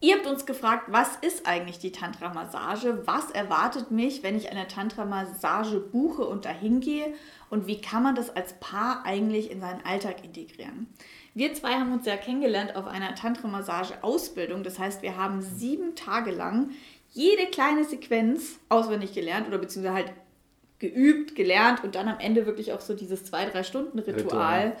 Ihr habt uns gefragt, was ist eigentlich die Tantra-Massage? Was erwartet mich, wenn ich eine Tantra-Massage buche und dahin gehe? Und wie kann man das als Paar eigentlich in seinen Alltag integrieren? Wir zwei haben uns ja kennengelernt auf einer Tantra-Massage-Ausbildung. Das heißt, wir haben sieben Tage lang jede kleine Sequenz auswendig gelernt oder beziehungsweise halt geübt, gelernt und dann am Ende wirklich auch so dieses zwei, drei Stunden Ritual.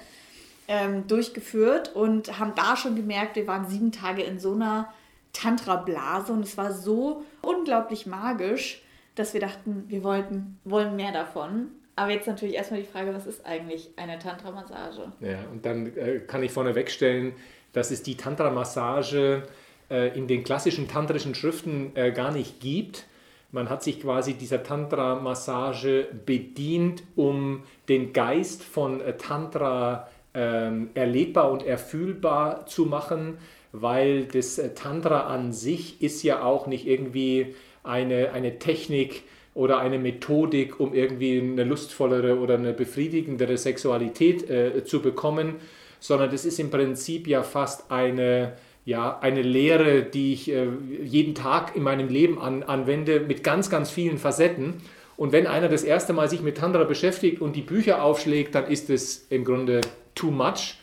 Ähm, durchgeführt und haben da schon gemerkt, wir waren sieben Tage in so einer Tantra-Blase und es war so unglaublich magisch, dass wir dachten, wir wollten, wollen mehr davon. Aber jetzt natürlich erstmal die Frage, was ist eigentlich eine Tantra-Massage? Ja, und dann äh, kann ich vorneweg stellen, dass es die Tantra-Massage äh, in den klassischen tantrischen Schriften äh, gar nicht gibt. Man hat sich quasi dieser Tantra-Massage bedient, um den Geist von äh, Tantra ähm, erlebbar und erfühlbar zu machen weil das äh, Tantra an sich ist ja auch nicht irgendwie eine, eine Technik oder eine Methodik, um irgendwie eine lustvollere oder eine befriedigendere Sexualität äh, zu bekommen, sondern das ist im Prinzip ja fast eine, ja, eine Lehre, die ich äh, jeden Tag in meinem Leben an, anwende, mit ganz, ganz vielen Facetten. Und wenn einer das erste Mal sich mit Tantra beschäftigt und die Bücher aufschlägt, dann ist es im Grunde too much.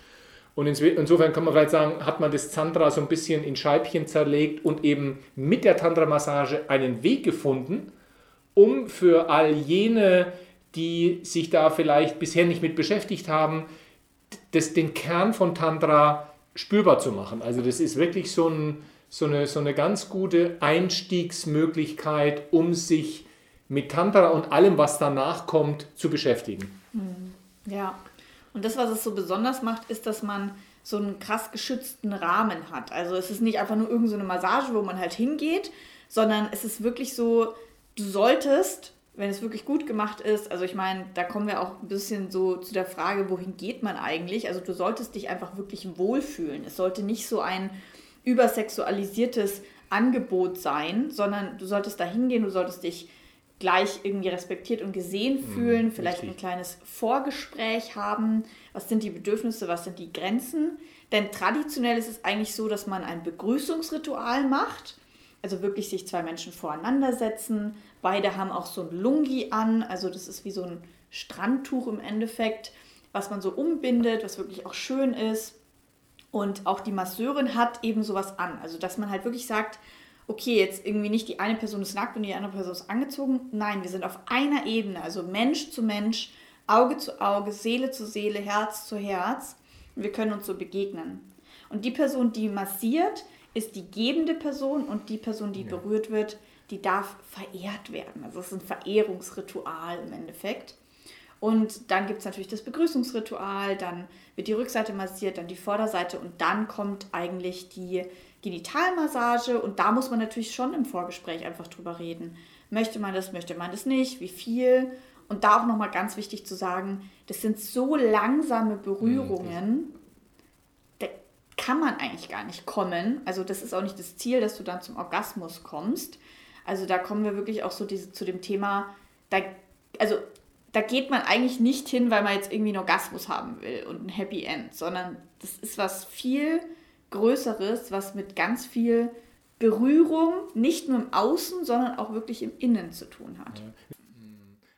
Und insofern kann man vielleicht sagen, hat man das Tantra so ein bisschen in Scheibchen zerlegt und eben mit der Tantra-Massage einen Weg gefunden, um für all jene, die sich da vielleicht bisher nicht mit beschäftigt haben, das, den Kern von Tantra spürbar zu machen. Also das ist wirklich so, ein, so, eine, so eine ganz gute Einstiegsmöglichkeit, um sich mit Tantra und allem, was danach kommt, zu beschäftigen. Ja, und das, was es so besonders macht, ist, dass man so einen krass geschützten Rahmen hat. Also es ist nicht einfach nur irgendeine so Massage, wo man halt hingeht, sondern es ist wirklich so, du solltest, wenn es wirklich gut gemacht ist, also ich meine, da kommen wir auch ein bisschen so zu der Frage, wohin geht man eigentlich? Also du solltest dich einfach wirklich wohlfühlen. Es sollte nicht so ein übersexualisiertes Angebot sein, sondern du solltest da hingehen, du solltest dich gleich irgendwie respektiert und gesehen mhm, fühlen, mhm, vielleicht richtig. ein kleines Vorgespräch haben, was sind die Bedürfnisse, was sind die Grenzen. Denn traditionell ist es eigentlich so, dass man ein Begrüßungsritual macht, also wirklich sich zwei Menschen voreinander setzen. Beide haben auch so ein Lungi an, also das ist wie so ein Strandtuch im Endeffekt, was man so umbindet, was wirklich auch schön ist. Und auch die Masseurin hat eben sowas an, also dass man halt wirklich sagt, okay, jetzt irgendwie nicht die eine Person ist nackt und die andere Person ist angezogen. Nein, wir sind auf einer Ebene, also Mensch zu Mensch, Auge zu Auge, Seele zu Seele, Herz zu Herz. Wir können uns so begegnen. Und die Person, die massiert, ist die gebende Person und die Person, die ja. berührt wird, die darf verehrt werden. Also es ist ein Verehrungsritual im Endeffekt. Und dann gibt es natürlich das Begrüßungsritual, dann wird die Rückseite massiert, dann die Vorderseite und dann kommt eigentlich die Genitalmassage und da muss man natürlich schon im Vorgespräch einfach drüber reden. Möchte man das, möchte man das nicht, wie viel? Und da auch nochmal ganz wichtig zu sagen, das sind so langsame Berührungen, da kann man eigentlich gar nicht kommen. Also das ist auch nicht das Ziel, dass du dann zum Orgasmus kommst. Also da kommen wir wirklich auch so diese, zu dem Thema, da, also da geht man eigentlich nicht hin, weil man jetzt irgendwie einen Orgasmus haben will und ein Happy End, sondern das ist was viel Größeres, was mit ganz viel Berührung, nicht nur im Außen, sondern auch wirklich im Innen zu tun hat.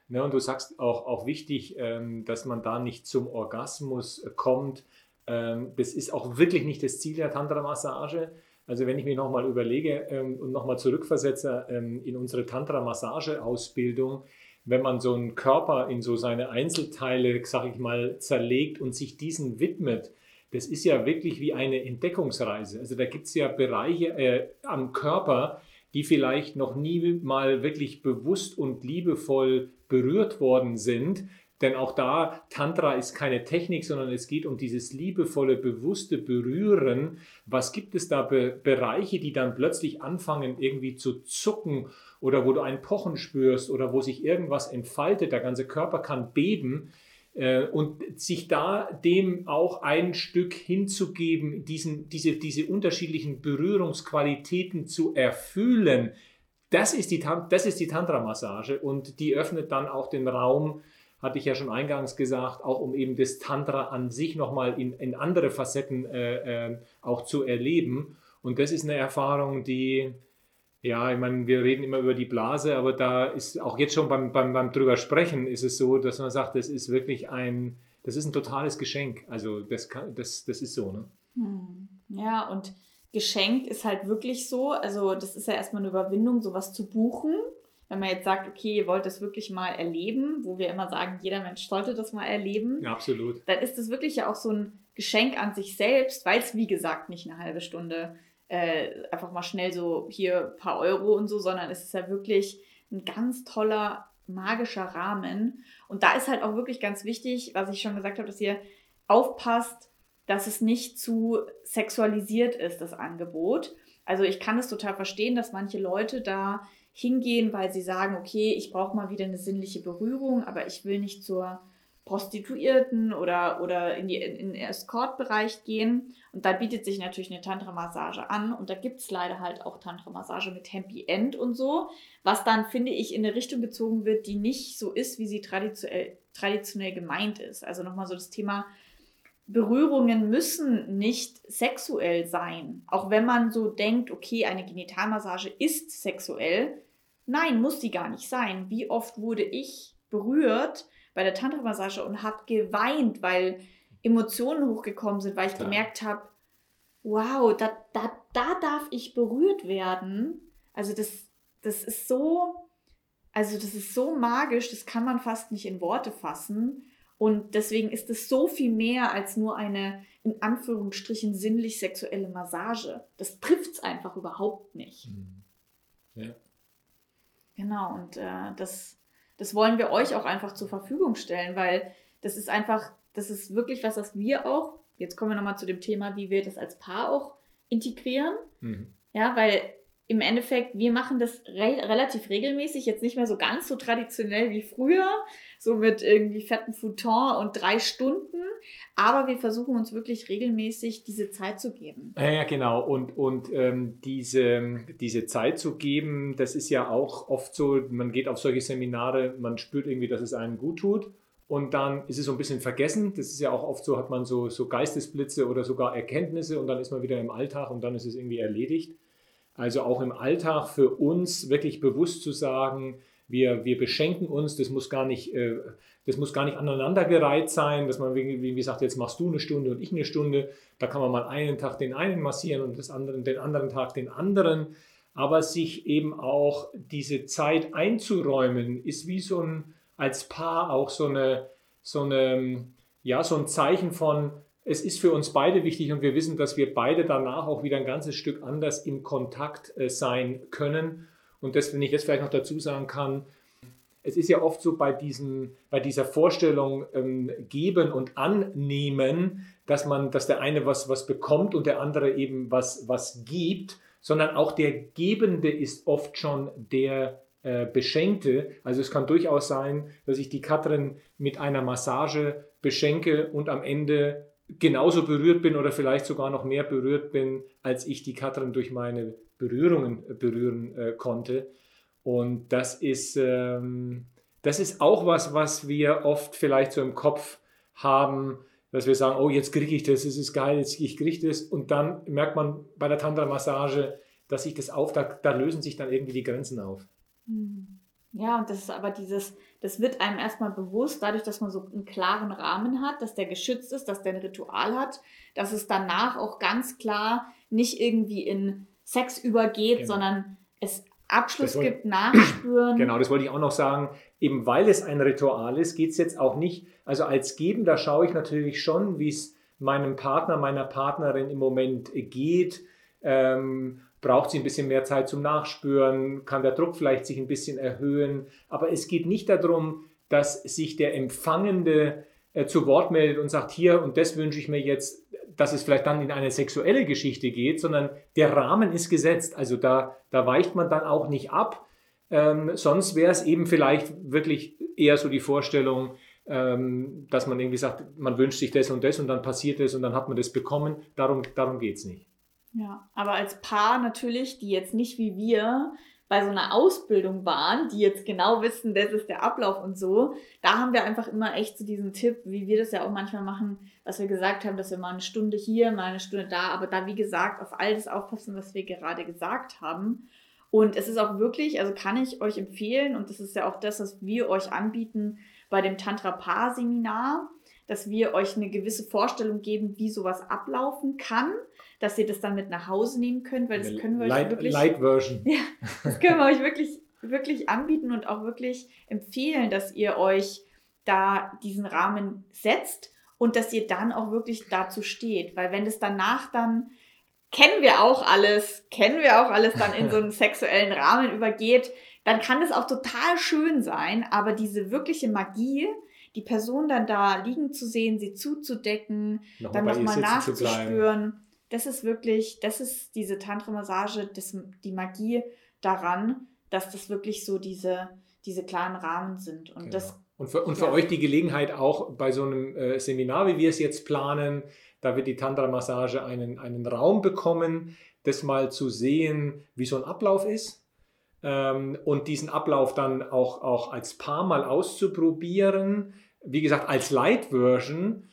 Ja, und du sagst auch, auch wichtig, ähm, dass man da nicht zum Orgasmus kommt. Ähm, das ist auch wirklich nicht das Ziel der Tantra-Massage. Also wenn ich mir nochmal überlege ähm, und nochmal zurückversetze in unsere Tantra-Massage-Ausbildung, wenn man so einen Körper in so seine Einzelteile, sag ich mal, zerlegt und sich diesen widmet, das ist ja wirklich wie eine Entdeckungsreise. Also da gibt es ja Bereiche äh, am Körper, die vielleicht noch nie mal wirklich bewusst und liebevoll berührt worden sind. Denn auch da, Tantra ist keine Technik, sondern es geht um dieses liebevolle, bewusste Berühren. Was gibt es da Be Bereiche, die dann plötzlich anfangen irgendwie zu zucken oder wo du ein Pochen spürst oder wo sich irgendwas entfaltet, der ganze Körper kann beben. Äh, und sich da dem auch ein Stück hinzugeben, diesen, diese, diese unterschiedlichen Berührungsqualitäten zu erfüllen, das ist die, das ist die Tantra-Massage und die öffnet dann auch den Raum, hatte ich ja schon eingangs gesagt, auch um eben das Tantra an sich nochmal in, in andere Facetten äh, äh, auch zu erleben. Und das ist eine Erfahrung, die, ja, ich meine, wir reden immer über die Blase, aber da ist auch jetzt schon beim, beim, beim drüber sprechen, ist es so, dass man sagt, das ist wirklich ein, das ist ein totales Geschenk. Also das, kann, das, das ist so, ne? Hm. Ja, und Geschenk ist halt wirklich so, also das ist ja erstmal eine Überwindung, sowas zu buchen. Wenn man jetzt sagt, okay, ihr wollt das wirklich mal erleben, wo wir immer sagen, jeder Mensch sollte das mal erleben. Ja, absolut. Dann ist das wirklich ja auch so ein Geschenk an sich selbst, weil es, wie gesagt, nicht eine halbe Stunde äh, einfach mal schnell so hier ein paar Euro und so, sondern es ist ja wirklich ein ganz toller, magischer Rahmen. Und da ist halt auch wirklich ganz wichtig, was ich schon gesagt habe, dass ihr aufpasst, dass es nicht zu sexualisiert ist, das Angebot. Also ich kann es total verstehen, dass manche Leute da hingehen, weil sie sagen, okay, ich brauche mal wieder eine sinnliche Berührung, aber ich will nicht zur Prostituierten oder, oder in, die, in den Escort-Bereich gehen. Und da bietet sich natürlich eine Tantra-Massage an. Und da gibt es leider halt auch Tantra-Massage mit Happy End und so, was dann, finde ich, in eine Richtung gezogen wird, die nicht so ist, wie sie traditionell, traditionell gemeint ist. Also nochmal so das Thema, Berührungen müssen nicht sexuell sein. Auch wenn man so denkt, okay, eine Genitalmassage ist sexuell. Nein, muss die gar nicht sein. Wie oft wurde ich berührt? Bei der Tantra-Massage und habe geweint, weil Emotionen hochgekommen sind, weil ich Klar. gemerkt habe, wow, da, da, da darf ich berührt werden. Also das, das ist so, also das ist so magisch, das kann man fast nicht in Worte fassen. Und deswegen ist es so viel mehr als nur eine, in Anführungsstrichen, sinnlich sexuelle Massage. Das trifft es einfach überhaupt nicht. Mhm. Ja. Genau, und äh, das, das wollen wir euch auch einfach zur Verfügung stellen, weil das ist einfach, das ist wirklich was, was wir auch, jetzt kommen wir nochmal zu dem Thema, wie wir das als Paar auch integrieren. Mhm. Ja, weil im Endeffekt, wir machen das re relativ regelmäßig, jetzt nicht mehr so ganz so traditionell wie früher, so mit irgendwie fetten Futon und drei Stunden, aber wir versuchen uns wirklich regelmäßig diese Zeit zu geben. Ja, genau. Und, und ähm, diese, diese Zeit zu geben, das ist ja auch oft so, man geht auf solche Seminare, man spürt irgendwie, dass es einem gut tut. Und dann ist es so ein bisschen vergessen. Das ist ja auch oft so, hat man so, so Geistesblitze oder sogar Erkenntnisse und dann ist man wieder im Alltag und dann ist es irgendwie erledigt. Also auch im Alltag für uns wirklich bewusst zu sagen, wir, wir beschenken uns, das muss gar nicht, äh, das muss gar nicht aneinandergereiht sein, dass man, wie, gesagt, jetzt machst du eine Stunde und ich eine Stunde. Da kann man mal einen Tag den einen massieren und das anderen, den anderen Tag den anderen. Aber sich eben auch diese Zeit einzuräumen, ist wie so ein, als Paar auch so eine, so eine, ja, so ein Zeichen von, es ist für uns beide wichtig und wir wissen, dass wir beide danach auch wieder ein ganzes Stück anders im Kontakt äh, sein können. Und das, wenn ich jetzt vielleicht noch dazu sagen kann, es ist ja oft so bei, diesen, bei dieser Vorstellung ähm, geben und annehmen, dass man, dass der eine was, was bekommt und der andere eben was, was gibt, sondern auch der Gebende ist oft schon der äh, Beschenkte. Also es kann durchaus sein, dass ich die Katrin mit einer Massage beschenke und am Ende genauso berührt bin oder vielleicht sogar noch mehr berührt bin, als ich die Katrin durch meine Berührungen äh, berühren äh, konnte. Und das ist, ähm, das ist auch was, was wir oft vielleicht so im Kopf haben, dass wir sagen, oh, jetzt kriege ich das, es ist geil, jetzt ich kriege das. Und dann merkt man bei der Tantra-Massage, dass sich das auf, da, da lösen sich dann irgendwie die Grenzen auf. Mhm. Ja, und das ist aber dieses, das wird einem erstmal bewusst, dadurch, dass man so einen klaren Rahmen hat, dass der geschützt ist, dass der ein Ritual hat, dass es danach auch ganz klar nicht irgendwie in Sex übergeht, genau. sondern es Abschluss wollte, gibt, Nachspüren. Genau, das wollte ich auch noch sagen. Eben weil es ein Ritual ist, geht es jetzt auch nicht, also als Gebender schaue ich natürlich schon, wie es meinem Partner, meiner Partnerin im Moment geht. Ähm, braucht sie ein bisschen mehr Zeit zum Nachspüren, kann der Druck vielleicht sich ein bisschen erhöhen. Aber es geht nicht darum, dass sich der Empfangende äh, zu Wort meldet und sagt, hier und das wünsche ich mir jetzt, dass es vielleicht dann in eine sexuelle Geschichte geht, sondern der Rahmen ist gesetzt. Also da, da weicht man dann auch nicht ab. Ähm, sonst wäre es eben vielleicht wirklich eher so die Vorstellung, ähm, dass man irgendwie sagt, man wünscht sich das und das und dann passiert es und dann hat man das bekommen. Darum, darum geht es nicht. Ja, aber als Paar natürlich, die jetzt nicht wie wir bei so einer Ausbildung waren, die jetzt genau wissen, das ist der Ablauf und so, da haben wir einfach immer echt so diesen Tipp, wie wir das ja auch manchmal machen, was wir gesagt haben, dass wir mal eine Stunde hier, mal eine Stunde da, aber da, wie gesagt, auf all das aufpassen, was wir gerade gesagt haben. Und es ist auch wirklich, also kann ich euch empfehlen, und das ist ja auch das, was wir euch anbieten bei dem Tantra-Paar-Seminar, dass wir euch eine gewisse Vorstellung geben, wie sowas ablaufen kann dass ihr das dann mit nach Hause nehmen könnt, weil das können wir Light, euch wirklich. Light Version. Ja, das können wir euch wirklich, wirklich anbieten und auch wirklich empfehlen, dass ihr euch da diesen Rahmen setzt und dass ihr dann auch wirklich dazu steht. Weil wenn es danach dann kennen wir auch alles, kennen wir auch alles dann in so einen sexuellen Rahmen übergeht, dann kann es auch total schön sein, aber diese wirkliche Magie, die Person dann da liegen zu sehen, sie zuzudecken, noch dann nochmal nachzuspüren, das ist wirklich, das ist diese Tantra-Massage, die Magie daran, dass das wirklich so diese, diese klaren Rahmen sind. Und, genau. das, und für, und für ja. euch die Gelegenheit auch bei so einem äh, Seminar, wie wir es jetzt planen, da wird die Tantra-Massage einen, einen Raum bekommen, das mal zu sehen, wie so ein Ablauf ist. Ähm, und diesen Ablauf dann auch, auch als Paar mal auszuprobieren. Wie gesagt, als Light-Version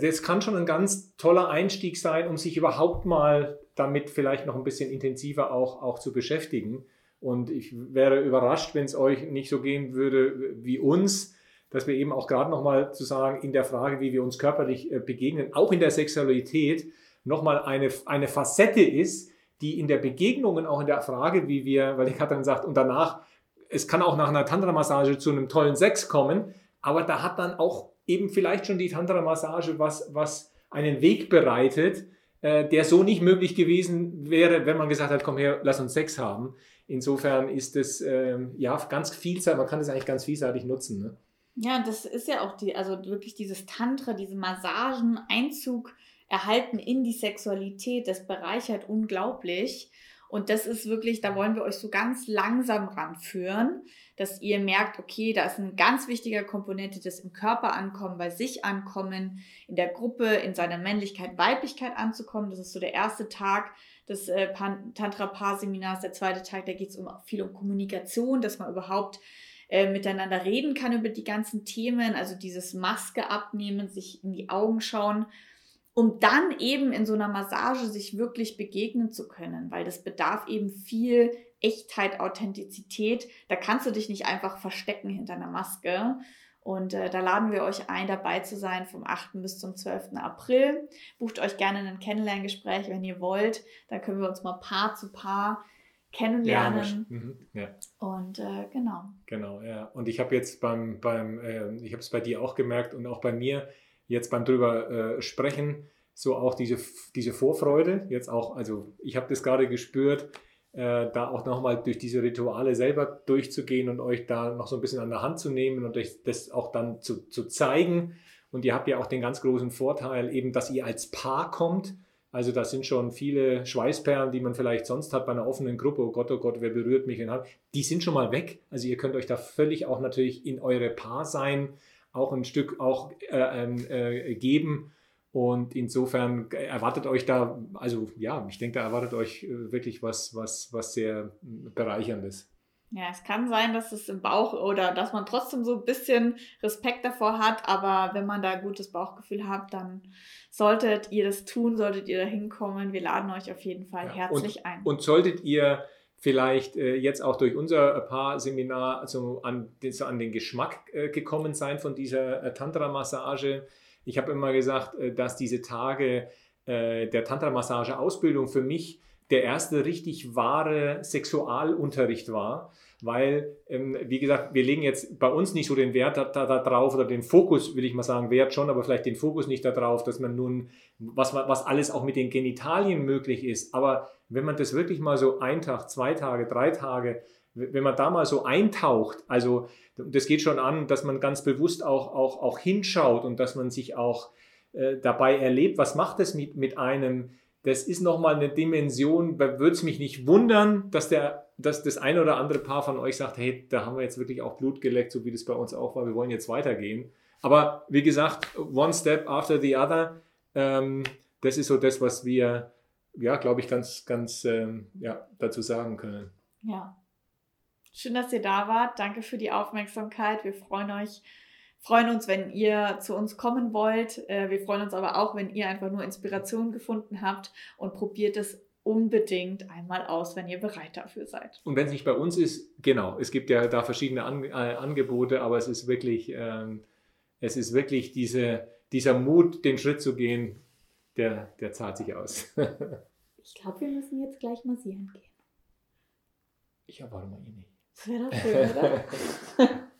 das kann schon ein ganz toller Einstieg sein, um sich überhaupt mal damit vielleicht noch ein bisschen intensiver auch, auch zu beschäftigen. Und ich wäre überrascht, wenn es euch nicht so gehen würde wie uns, dass wir eben auch gerade nochmal zu sagen, in der Frage, wie wir uns körperlich äh, begegnen, auch in der Sexualität, nochmal eine, eine Facette ist, die in der Begegnung und auch in der Frage, wie wir, weil ich hatte dann gesagt, und danach, es kann auch nach einer Tantra-Massage zu einem tollen Sex kommen, aber da hat dann auch eben vielleicht schon die Tantra-Massage, was, was einen Weg bereitet, äh, der so nicht möglich gewesen wäre, wenn man gesagt hat, komm her, lass uns Sex haben. Insofern ist es ähm, ja ganz vielseitig, man kann das eigentlich ganz vielseitig nutzen. Ne? Ja, das ist ja auch die, also wirklich dieses Tantra, diese Massagen, Einzug erhalten in die Sexualität, das bereichert unglaublich. Und das ist wirklich, da wollen wir euch so ganz langsam ranführen, dass ihr merkt, okay, da ist eine ganz wichtige Komponente, das im Körper ankommen, bei sich ankommen, in der Gruppe, in seiner Männlichkeit, Weiblichkeit anzukommen. Das ist so der erste Tag des äh, Tantra-Paar-Seminars. Der zweite Tag, da geht es um, viel um Kommunikation, dass man überhaupt äh, miteinander reden kann über die ganzen Themen, also dieses Maske abnehmen, sich in die Augen schauen um dann eben in so einer Massage sich wirklich begegnen zu können, weil das bedarf eben viel Echtheit, Authentizität. Da kannst du dich nicht einfach verstecken hinter einer Maske. Und äh, da laden wir euch ein, dabei zu sein vom 8. bis zum 12. April. Bucht euch gerne ein Kennenlerngespräch, wenn ihr wollt. Da können wir uns mal Paar zu Paar kennenlernen. Ja, mhm, ja. Und äh, genau. Genau, ja. Und ich habe jetzt beim, beim äh, ich habe es bei dir auch gemerkt und auch bei mir, jetzt beim drüber äh, sprechen, so auch diese, diese Vorfreude, jetzt auch, also ich habe das gerade gespürt, äh, da auch nochmal durch diese Rituale selber durchzugehen und euch da noch so ein bisschen an der Hand zu nehmen und euch das auch dann zu, zu zeigen. Und ihr habt ja auch den ganz großen Vorteil eben, dass ihr als Paar kommt. Also das sind schon viele Schweißperlen, die man vielleicht sonst hat bei einer offenen Gruppe. Oh Gott, oh Gott, wer berührt mich? Die sind schon mal weg. Also ihr könnt euch da völlig auch natürlich in eure Paar sein auch ein Stück auch äh, ähm, äh, geben. Und insofern erwartet euch da, also ja, ich denke, da erwartet euch äh, wirklich was, was, was sehr bereicherndes. Ja, es kann sein, dass es im Bauch oder dass man trotzdem so ein bisschen Respekt davor hat, aber wenn man da ein gutes Bauchgefühl hat, dann solltet ihr das tun, solltet ihr da hinkommen. Wir laden euch auf jeden Fall ja, herzlich und, ein. Und solltet ihr vielleicht äh, jetzt auch durch unser Paar-Seminar also an, so an den Geschmack äh, gekommen sein von dieser äh, Tantra-Massage. Ich habe immer gesagt, äh, dass diese Tage äh, der Tantra-Massage-Ausbildung für mich der erste richtig wahre Sexualunterricht war, weil, ähm, wie gesagt, wir legen jetzt bei uns nicht so den Wert da, da, da, drauf oder den Fokus, will ich mal sagen, Wert schon, aber vielleicht den Fokus nicht darauf, dass man nun, was, was alles auch mit den Genitalien möglich ist, aber wenn man das wirklich mal so ein Tag, zwei Tage, drei Tage, wenn man da mal so eintaucht, also das geht schon an, dass man ganz bewusst auch, auch, auch hinschaut und dass man sich auch äh, dabei erlebt, was macht es mit, mit einem, das ist nochmal eine Dimension, da würde es mich nicht wundern, dass, der, dass das ein oder andere Paar von euch sagt, hey, da haben wir jetzt wirklich auch Blut geleckt, so wie das bei uns auch war, wir wollen jetzt weitergehen. Aber wie gesagt, one step after the other, ähm, das ist so das, was wir ja, glaube ich, ganz, ganz ähm, ja, dazu sagen können. Ja, Schön, dass ihr da wart. Danke für die Aufmerksamkeit. Wir freuen euch, freuen uns, wenn ihr zu uns kommen wollt. Äh, wir freuen uns aber auch, wenn ihr einfach nur Inspiration gefunden habt und probiert es unbedingt einmal aus, wenn ihr bereit dafür seid. Und wenn es nicht bei uns ist, genau, es gibt ja da verschiedene An äh, Angebote, aber es ist wirklich, ähm, es ist wirklich diese, dieser Mut, den Schritt zu gehen, der, der zahlt sich aus. ich glaube, wir müssen jetzt gleich massieren gehen. Ich erwarte mal eh nicht. Das wäre doch schön, oder?